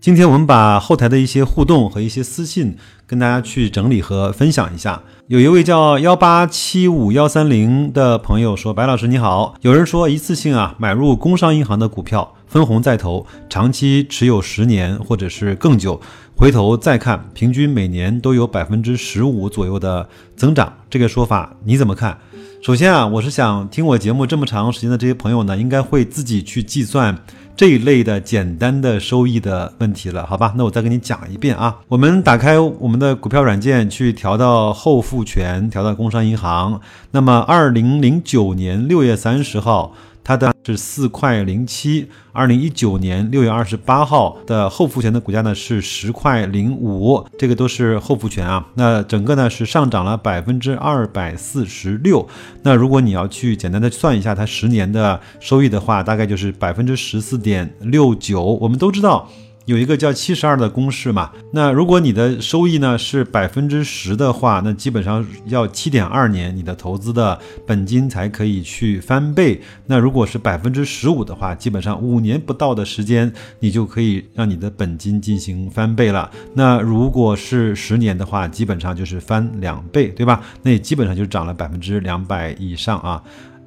今天我们把后台的一些互动和一些私信跟大家去整理和分享一下。有一位叫幺八七五幺三零的朋友说：“白老师你好，有人说一次性啊买入工商银行的股票，分红再投，长期持有十年或者是更久，回头再看，平均每年都有百分之十五左右的增长，这个说法你怎么看？”首先啊，我是想听我节目这么长时间的这些朋友呢，应该会自己去计算这一类的简单的收益的问题了，好吧？那我再给你讲一遍啊。我们打开我们的股票软件，去调到后付权，调到工商银行。那么，二零零九年六月三十号。它的是四块零七，二零一九年六月二十八号的后复权的股价呢是十块零五，这个都是后复权啊。那整个呢是上涨了百分之二百四十六。那如果你要去简单的算一下它十年的收益的话，大概就是百分之十四点六九。我们都知道。有一个叫七十二的公式嘛，那如果你的收益呢是百分之十的话，那基本上要七点二年，你的投资的本金才可以去翻倍。那如果是百分之十五的话，基本上五年不到的时间，你就可以让你的本金进行翻倍了。那如果是十年的话，基本上就是翻两倍，对吧？那也基本上就涨了百分之两百以上啊。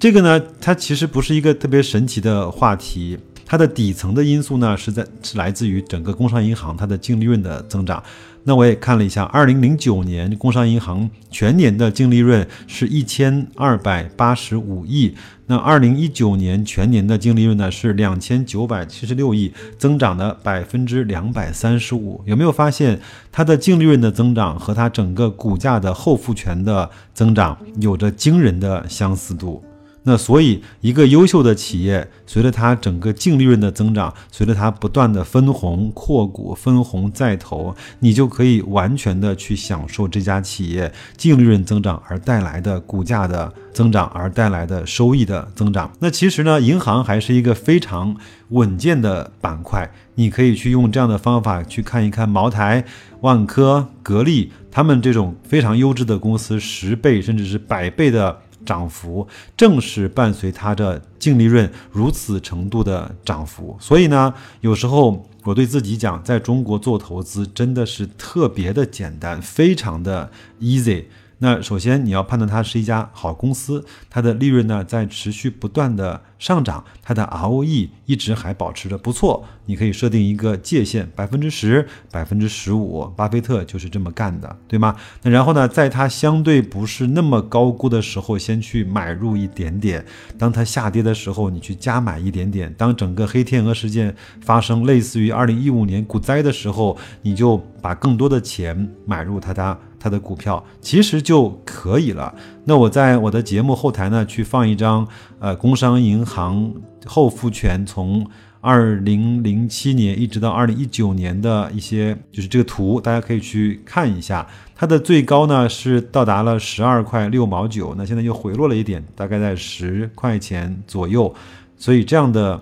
这个呢，它其实不是一个特别神奇的话题。它的底层的因素呢，是在是来自于整个工商银行它的净利润的增长。那我也看了一下，二零零九年工商银行全年的净利润是一千二百八十五亿，那二零一九年全年的净利润呢是两千九百七十六亿，增长了百分之两百三十五。有没有发现它的净利润的增长和它整个股价的后复权的增长有着惊人的相似度？那所以，一个优秀的企业，随着它整个净利润的增长，随着它不断的分红扩股、分红再投，你就可以完全的去享受这家企业净利润增长而带来的股价的增长而带来的收益的增长。那其实呢，银行还是一个非常稳健的板块，你可以去用这样的方法去看一看茅台、万科、格力他们这种非常优质的公司，十倍甚至是百倍的。涨幅正是伴随它的净利润如此程度的涨幅，所以呢，有时候我对自己讲，在中国做投资真的是特别的简单，非常的 easy。那首先你要判断它是一家好公司，它的利润呢在持续不断的上涨，它的 ROE 一直还保持着不错。你可以设定一个界限，百分之十、百分之十五，巴菲特就是这么干的，对吗？那然后呢，在它相对不是那么高估的时候，先去买入一点点；当它下跌的时候，你去加买一点点；当整个黑天鹅事件发生，类似于二零一五年股灾的时候，你就把更多的钱买入它的。它的股票其实就可以了。那我在我的节目后台呢，去放一张呃工商银行后付权从二零零七年一直到二零一九年的一些就是这个图，大家可以去看一下。它的最高呢是到达了十二块六毛九，那现在又回落了一点，大概在十块钱左右。所以这样的。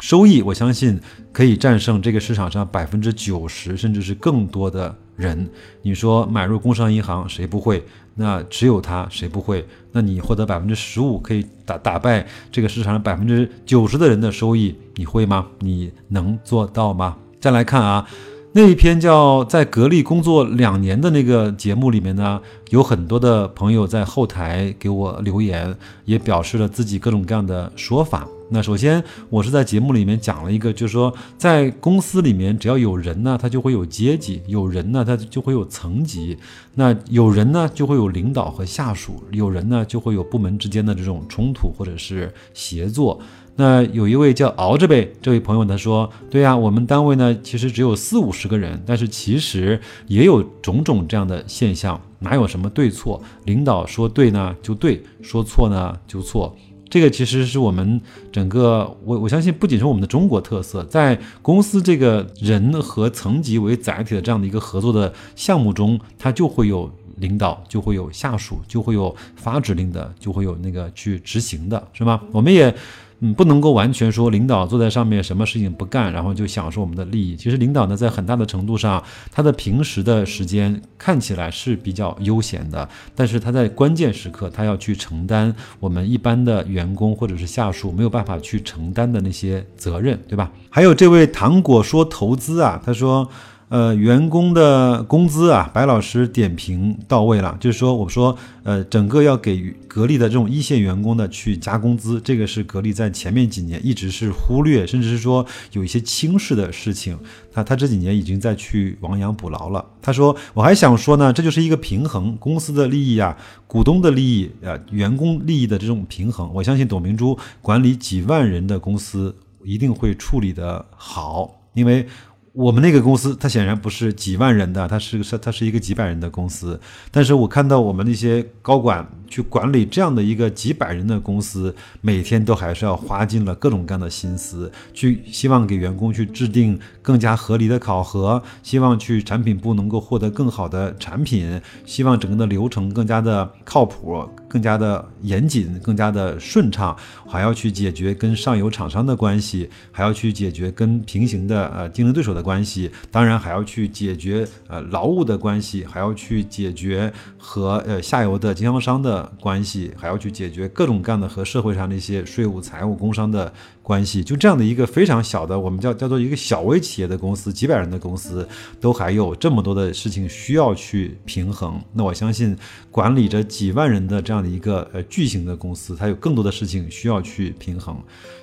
收益，我相信可以战胜这个市场上百分之九十甚至是更多的人。你说买入工商银行谁不会？那只有它谁不会？那你获得百分之十五可以打打败这个市场上百分之九十的人的收益，你会吗？你能做到吗？再来看啊，那一篇叫在格力工作两年的那个节目里面呢，有很多的朋友在后台给我留言，也表示了自己各种各样的说法。那首先，我是在节目里面讲了一个，就是说，在公司里面，只要有人呢，他就会有阶级；有人呢，他就会有层级；那有人呢，就会有领导和下属；有人呢，就会有部门之间的这种冲突或者是协作。那有一位叫熬着呗这位朋友，他说：“对呀，我们单位呢，其实只有四五十个人，但是其实也有种种这样的现象，哪有什么对错？领导说对呢就对，说错呢就错。”这个其实是我们整个，我我相信不仅是我们的中国特色，在公司这个人和层级为载体的这样的一个合作的项目中，它就会有领导，就会有下属，就会有发指令的，就会有那个去执行的，是吗？我们也。嗯，不能够完全说领导坐在上面什么事情不干，然后就享受我们的利益。其实领导呢，在很大的程度上，他的平时的时间看起来是比较悠闲的，但是他在关键时刻，他要去承担我们一般的员工或者是下属没有办法去承担的那些责任，对吧？还有这位糖果说投资啊，他说。呃，员工的工资啊，白老师点评到位了。就是说，我说，呃，整个要给格力的这种一线员工的去加工资，这个是格力在前面几年一直是忽略，甚至是说有一些轻视的事情。他他这几年已经在去亡羊补牢了。他说，我还想说呢，这就是一个平衡，公司的利益啊，股东的利益啊，员工利益的这种平衡。我相信董明珠管理几万人的公司一定会处理的好，因为。我们那个公司，它显然不是几万人的，它是是它是一个几百人的公司。但是我看到我们那些高管去管理这样的一个几百人的公司，每天都还是要花尽了各种各样的心思，去希望给员工去制定更加合理的考核，希望去产品部能够获得更好的产品，希望整个的流程更加的靠谱。更加的严谨，更加的顺畅，还要去解决跟上游厂商的关系，还要去解决跟平行的呃竞争对手的关系，当然还要去解决呃劳务的关系，还要去解决和呃下游的经销商的关系，还要去解决各种各样的和社会上的一些税务、财务、工商的。关系就这样的一个非常小的，我们叫叫做一个小微企业的公司，几百人的公司，都还有这么多的事情需要去平衡。那我相信，管理着几万人的这样的一个呃巨型的公司，它有更多的事情需要去平衡。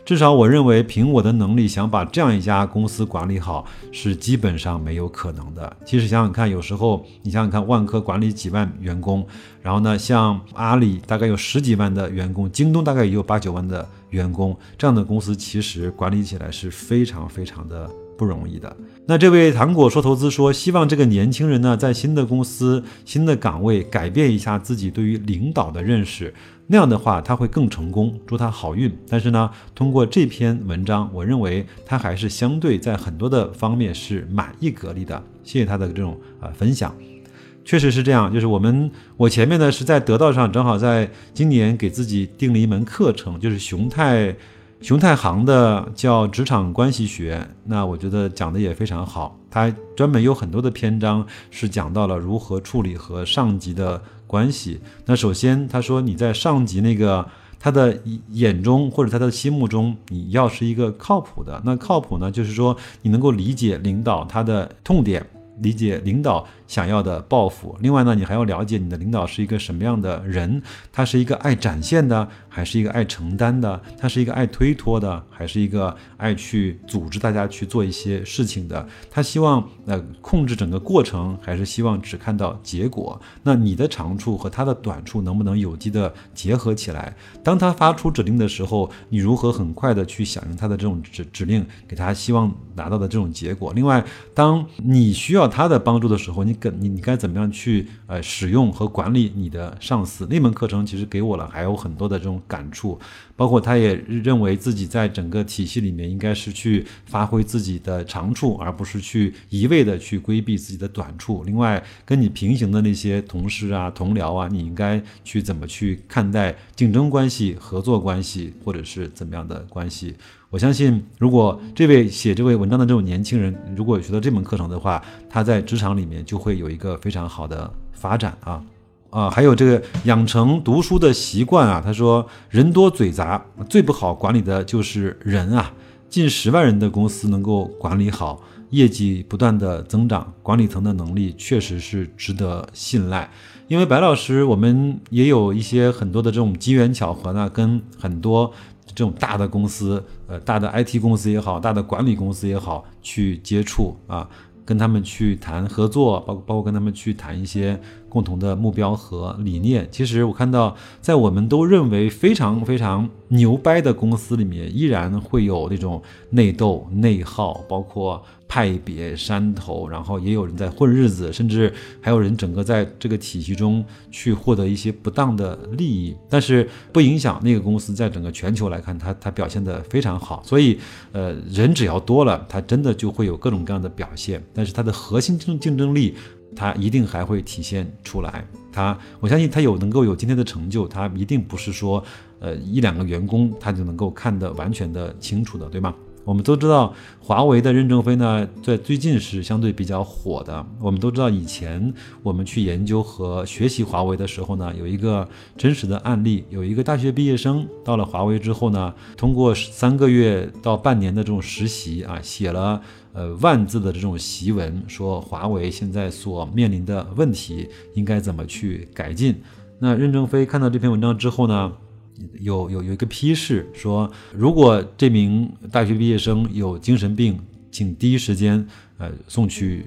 至少我认为，凭我的能力，想把这样一家公司管理好，是基本上没有可能的。其实想想看，有时候你想想看，万科管理几万员工，然后呢，像阿里大概有十几万的员工，京东大概也有八九万的。员工这样的公司其实管理起来是非常非常的不容易的。那这位糖果说投资说，希望这个年轻人呢，在新的公司、新的岗位改变一下自己对于领导的认识，那样的话他会更成功。祝他好运。但是呢，通过这篇文章，我认为他还是相对在很多的方面是满意格力的。谢谢他的这种啊分享。确实是这样，就是我们我前面呢是在得道上，正好在今年给自己定了一门课程，就是熊太熊太行的叫职场关系学。那我觉得讲的也非常好，他专门有很多的篇章是讲到了如何处理和上级的关系。那首先他说你在上级那个他的眼中或者他的心目中，你要是一个靠谱的。那靠谱呢，就是说你能够理解领导他的痛点，理解领导。想要的抱负。另外呢，你还要了解你的领导是一个什么样的人，他是一个爱展现的，还是一个爱承担的？他是一个爱推脱的，还是一个爱去组织大家去做一些事情的？他希望呃控制整个过程，还是希望只看到结果？那你的长处和他的短处能不能有机的结合起来？当他发出指令的时候，你如何很快的去响应他的这种指指令，给他希望拿到的这种结果？另外，当你需要他的帮助的时候，你。跟你你该怎么样去呃使用和管理你的上司？那门课程其实给我了还有很多的这种感触，包括他也认为自己在整个体系里面应该是去发挥自己的长处，而不是去一味的去规避自己的短处。另外，跟你平行的那些同事啊、同僚啊，你应该去怎么去看待竞争关系、合作关系，或者是怎么样的关系？我相信，如果这位写这位文章的这种年轻人，如果学到这门课程的话，他在职场里面就会有一个非常好的发展啊啊！还有这个养成读书的习惯啊，他说人多嘴杂，最不好管理的就是人啊。近十万人的公司能够管理好，业绩不断的增长，管理层的能力确实是值得信赖。因为白老师，我们也有一些很多的这种机缘巧合呢，跟很多。这种大的公司，呃，大的 IT 公司也好，大的管理公司也好，去接触啊，跟他们去谈合作，包包括跟他们去谈一些共同的目标和理念。其实我看到，在我们都认为非常非常牛掰的公司里面，依然会有那种内斗、内耗，包括。派别山头，然后也有人在混日子，甚至还有人整个在这个体系中去获得一些不当的利益，但是不影响那个公司在整个全球来看，它它表现的非常好。所以，呃，人只要多了，它真的就会有各种各样的表现，但是它的核心竞竞争力，他一定还会体现出来。他我相信他有能够有今天的成就，他一定不是说呃一两个员工他就能够看得完全的清楚的，对吗？我们都知道，华为的任正非呢，在最近是相对比较火的。我们都知道，以前我们去研究和学习华为的时候呢，有一个真实的案例，有一个大学毕业生到了华为之后呢，通过三个月到半年的这种实习啊，写了呃万字的这种檄文，说华为现在所面临的问题应该怎么去改进。那任正非看到这篇文章之后呢？有有有一个批示说，如果这名大学毕业生有精神病，请第一时间呃送去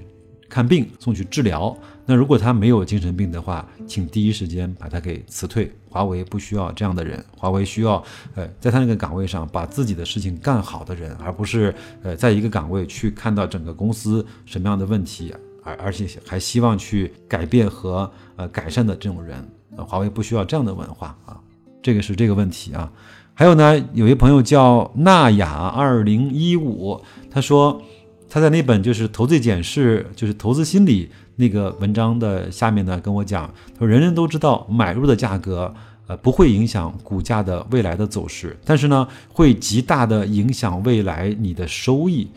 看病，送去治疗。那如果他没有精神病的话，请第一时间把他给辞退。华为不需要这样的人，华为需要呃在他那个岗位上把自己的事情干好的人，而不是呃在一个岗位去看到整个公司什么样的问题，而而且还希望去改变和呃改善的这种人。华为不需要这样的文化啊。这个是这个问题啊，还有呢，有一朋友叫纳雅二零一五，他说他在那本就是投资简视，就是投资心理那个文章的下面呢，跟我讲，他说人人都知道买入的价格，呃，不会影响股价的未来的走势，但是呢，会极大的影响未来你的收益。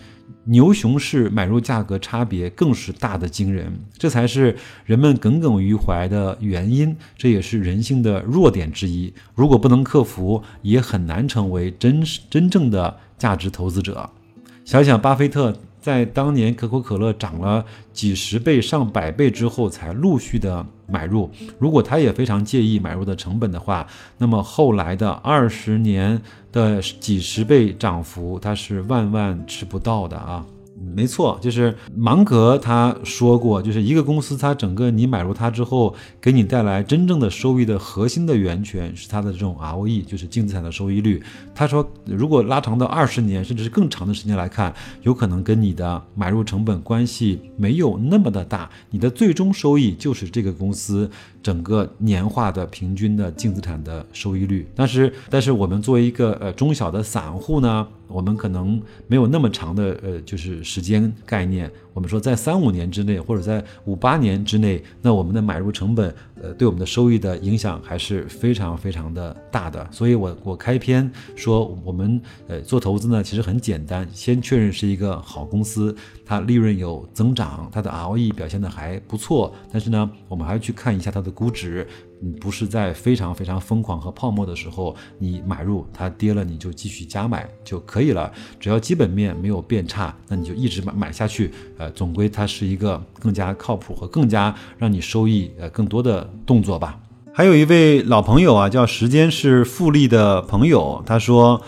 牛熊市买入价格差别更是大的惊人，这才是人们耿耿于怀的原因，这也是人性的弱点之一。如果不能克服，也很难成为真真正的价值投资者。想想巴菲特。在当年可口可乐涨了几十倍、上百倍之后，才陆续的买入。如果他也非常介意买入的成本的话，那么后来的二十年的几十倍涨幅，他是万万吃不到的啊。没错，就是芒格他说过，就是一个公司，它整个你买入它之后，给你带来真正的收益的核心的源泉是它的这种 ROE，就是净资产的收益率。他说，如果拉长到二十年甚至是更长的时间来看，有可能跟你的买入成本关系没有那么的大，你的最终收益就是这个公司整个年化的平均的净资产的收益率。但是，但是我们作为一个呃中小的散户呢？我们可能没有那么长的呃，就是时间概念。我们说在三五年之内，或者在五八年之内，那我们的买入成本，呃，对我们的收益的影响还是非常非常的大的。所以，我我开篇说，我们呃做投资呢，其实很简单，先确认是一个好公司，它利润有增长，它的 ROE 表现的还不错。但是呢，我们还要去看一下它的估值。你不是在非常非常疯狂和泡沫的时候，你买入它跌了，你就继续加买就可以了。只要基本面没有变差，那你就一直买买下去。呃，总归它是一个更加靠谱和更加让你收益呃更多的动作吧。还有一位老朋友啊，叫时间是复利的朋友，他说。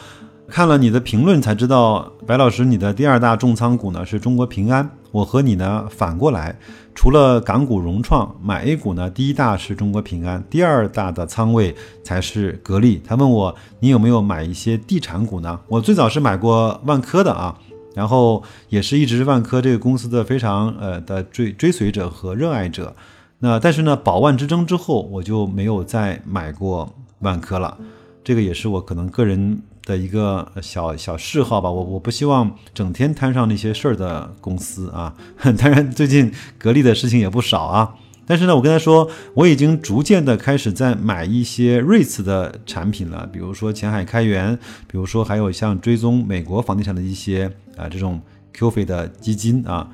看了你的评论才知道，白老师，你的第二大重仓股呢是中国平安。我和你呢反过来，除了港股融创买 A 股呢，第一大是中国平安，第二大的仓位才是格力。他问我你有没有买一些地产股呢？我最早是买过万科的啊，然后也是一直万科这个公司的非常呃的追追随者和热爱者。那但是呢，宝万之争之后，我就没有再买过万科了。这个也是我可能个人。的一个小小嗜好吧，我我不希望整天摊上那些事儿的公司啊。当然，最近格力的事情也不少啊。但是呢，我跟他说，我已经逐渐的开始在买一些瑞慈的产品了，比如说前海开源，比如说还有像追踪美国房地产的一些啊这种 QF 的基金啊。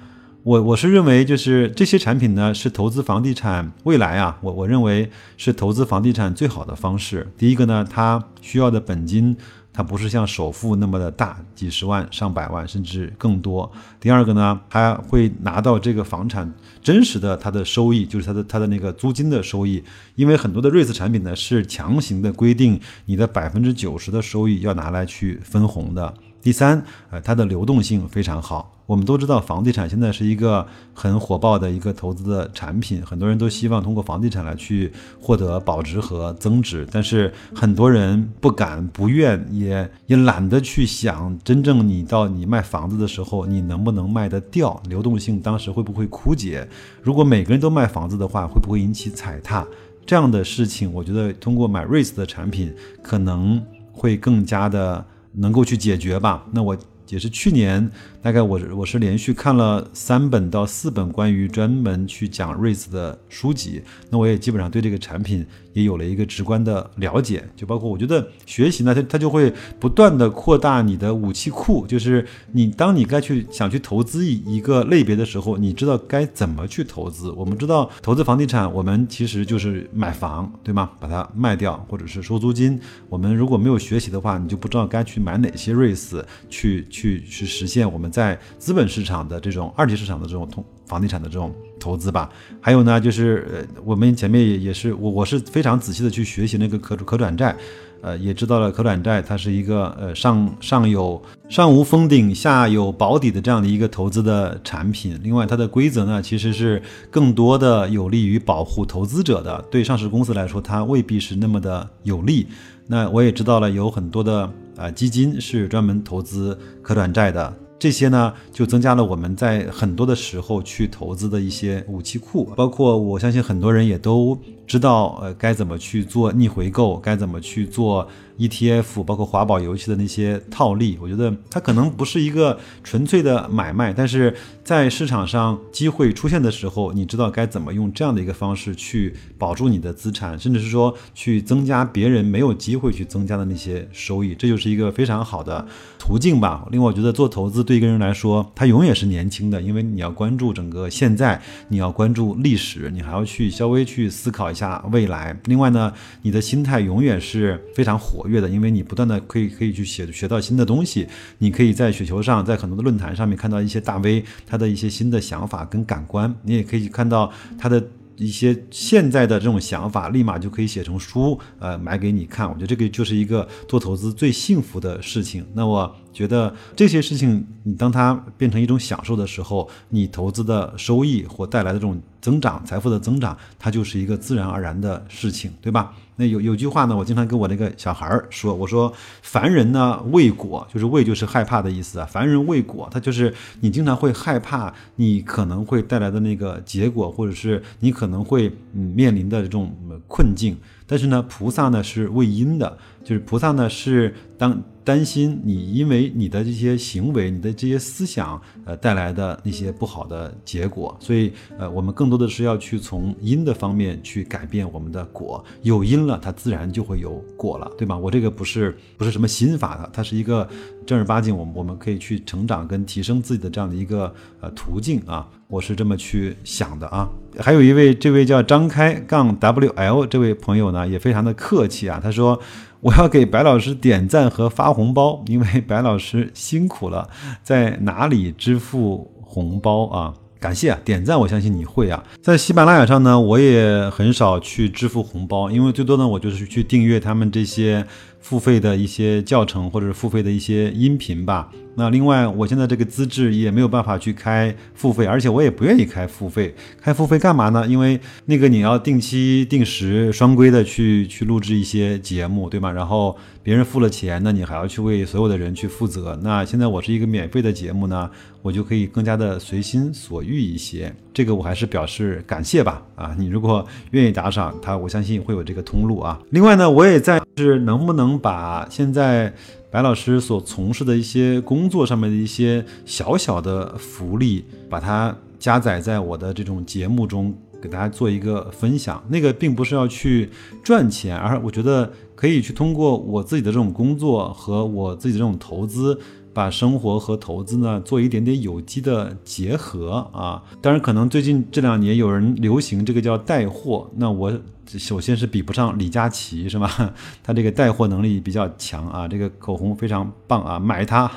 我我是认为，就是这些产品呢，是投资房地产未来啊，我我认为是投资房地产最好的方式。第一个呢，它需要的本金。它不是像首付那么的大，几十万、上百万，甚至更多。第二个呢，它会拿到这个房产真实的它的收益，就是它的它的那个租金的收益。因为很多的瑞斯产品呢，是强行的规定你的百分之九十的收益要拿来去分红的。第三，呃，它的流动性非常好。我们都知道，房地产现在是一个很火爆的一个投资的产品，很多人都希望通过房地产来去获得保值和增值。但是很多人不敢、不愿，也也懒得去想，真正你到你卖房子的时候，你能不能卖得掉？流动性当时会不会枯竭？如果每个人都卖房子的话，会不会引起踩踏？这样的事情，我觉得通过买瑞斯的产品，可能会更加的。能够去解决吧？那我也是去年，大概我我是连续看了三本到四本关于专门去讲 RACE 的书籍，那我也基本上对这个产品也有了一个直观的了解。就包括我觉得学习呢，它它就会不断的扩大你的武器库，就是你当你该去想去投资一一个类别的时候，你知道该怎么去投资。我们知道投资房地产，我们其实就是买房，对吗？把它卖掉或者是收租金。我们如果没有学习的话，你就不知道该去买哪些 RACE 去去去去实现我们在资本市场的这种二级市场的这种通房地产的这种投资吧。还有呢，就是呃，我们前面也也是我我是非常仔细的去学习那个可可转债。呃，也知道了可转债它是一个呃上上有上无封顶下有保底的这样的一个投资的产品。另外，它的规则呢，其实是更多的有利于保护投资者的。对上市公司来说，它未必是那么的有利。那我也知道了，有很多的呃基金是专门投资可转债的。这些呢，就增加了我们在很多的时候去投资的一些武器库，包括我相信很多人也都知道，呃，该怎么去做逆回购，该怎么去做。ETF 包括华宝游戏的那些套利，我觉得它可能不是一个纯粹的买卖，但是在市场上机会出现的时候，你知道该怎么用这样的一个方式去保住你的资产，甚至是说去增加别人没有机会去增加的那些收益，这就是一个非常好的途径吧。另外，我觉得做投资对一个人来说，他永远是年轻的，因为你要关注整个现在，你要关注历史，你还要去稍微去思考一下未来。另外呢，你的心态永远是非常活跃。的，因为你不断的可以可以去写学到新的东西，你可以在雪球上，在很多的论坛上面看到一些大 V 他的一些新的想法跟感官，你也可以看到他的一些现在的这种想法，立马就可以写成书，呃，买给你看。我觉得这个就是一个做投资最幸福的事情。那我觉得这些事情，你当它变成一种享受的时候，你投资的收益或带来的这种增长、财富的增长，它就是一个自然而然的事情，对吧？那有有句话呢，我经常跟我那个小孩儿说，我说凡人呢畏果，就是畏就是害怕的意思啊。凡人畏果，他就是你经常会害怕你可能会带来的那个结果，或者是你可能会嗯面临的这种困境。但是呢，菩萨呢是畏因的，就是菩萨呢是当。担心你因为你的这些行为、你的这些思想，呃带来的那些不好的结果，所以呃我们更多的是要去从因的方面去改变我们的果。有因了，它自然就会有果了，对吧？我这个不是不是什么心法的，它是一个正儿八经，我们我们可以去成长跟提升自己的这样的一个呃途径啊，我是这么去想的啊。还有一位这位叫张开杠 WL 这位朋友呢，也非常的客气啊，他说。我要给白老师点赞和发红包，因为白老师辛苦了。在哪里支付红包啊？感谢啊，点赞我相信你会啊。在喜马拉雅上呢，我也很少去支付红包，因为最多呢，我就是去订阅他们这些付费的一些教程或者付费的一些音频吧。那另外，我现在这个资质也没有办法去开付费，而且我也不愿意开付费。开付费干嘛呢？因为那个你要定期定时双规的去去录制一些节目，对吗？然后别人付了钱，那你还要去为所有的人去负责。那现在我是一个免费的节目呢，我就可以更加的随心所欲一些。这个我还是表示感谢吧。啊，你如果愿意打赏他，我相信会有这个通路啊。另外呢，我也在是能不能把现在。白老师所从事的一些工作上面的一些小小的福利，把它加载在我的这种节目中，给大家做一个分享。那个并不是要去赚钱，而我觉得可以去通过我自己的这种工作和我自己的这种投资，把生活和投资呢做一点点有机的结合啊。当然，可能最近这两年有人流行这个叫带货，那我。首先是比不上李佳琦是吧？他这个带货能力比较强啊，这个口红非常棒啊，买它。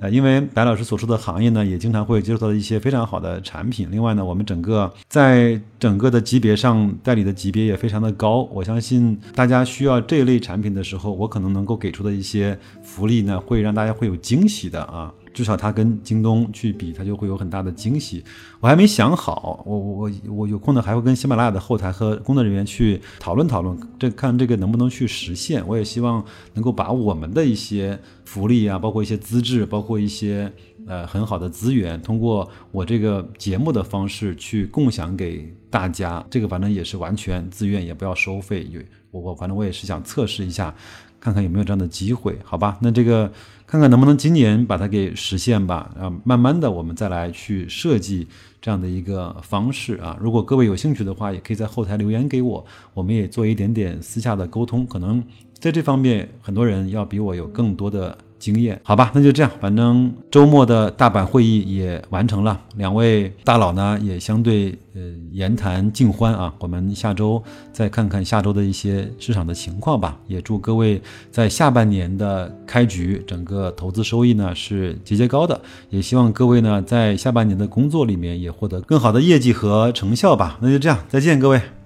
呃，因为白老师所处的行业呢，也经常会接触到一些非常好的产品。另外呢，我们整个在整个的级别上代理的级别也非常的高。我相信大家需要这类产品的时候，我可能能够给出的一些福利呢，会让大家会有惊喜的啊。至少它跟京东去比，它就会有很大的惊喜。我还没想好，我我我我有空呢，还会跟喜马拉雅的后台和工作人员去讨论讨论，这看这个能不能去实现。我也希望能够把我们的一些福利啊，包括一些资质，包括一些呃很好的资源，通过我这个节目的方式去共享给大家。这个反正也是完全自愿，也不要收费。我我反正我也是想测试一下，看看有没有这样的机会，好吧？那这个看看能不能今年把它给实现吧。啊，慢慢的我们再来去设计这样的一个方式啊。如果各位有兴趣的话，也可以在后台留言给我，我们也做一点点私下的沟通。可能在这方面，很多人要比我有更多的。经验，好吧，那就这样。反正周末的大阪会议也完成了，两位大佬呢也相对呃言谈尽欢啊。我们下周再看看下周的一些市场的情况吧。也祝各位在下半年的开局，整个投资收益呢是节节高的。也希望各位呢在下半年的工作里面也获得更好的业绩和成效吧。那就这样，再见，各位。